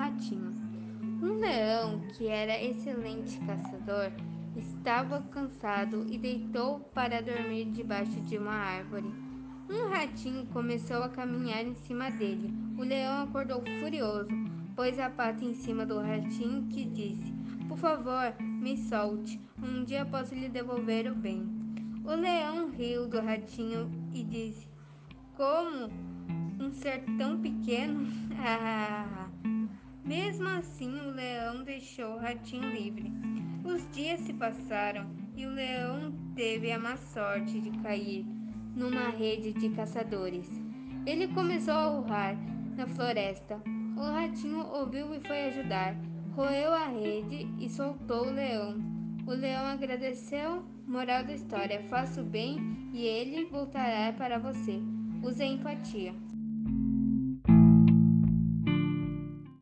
ratinho. Um leão, que era excelente caçador, estava cansado e deitou para dormir debaixo de uma árvore. Um ratinho começou a caminhar em cima dele. O leão acordou furioso, pôs a pata em cima do ratinho e disse: Por favor, me solte. Um dia posso lhe devolver o bem. O leão riu do ratinho e disse: Como um ser tão pequeno? Mesmo assim, o leão deixou o ratinho livre. Os dias se passaram e o leão teve a má sorte de cair numa rede de caçadores. Ele começou a urrar na floresta. O ratinho ouviu e foi ajudar. Roeu a rede e soltou o leão. O leão agradeceu. Moral da história: faça o bem e ele voltará para você. Use a empatia.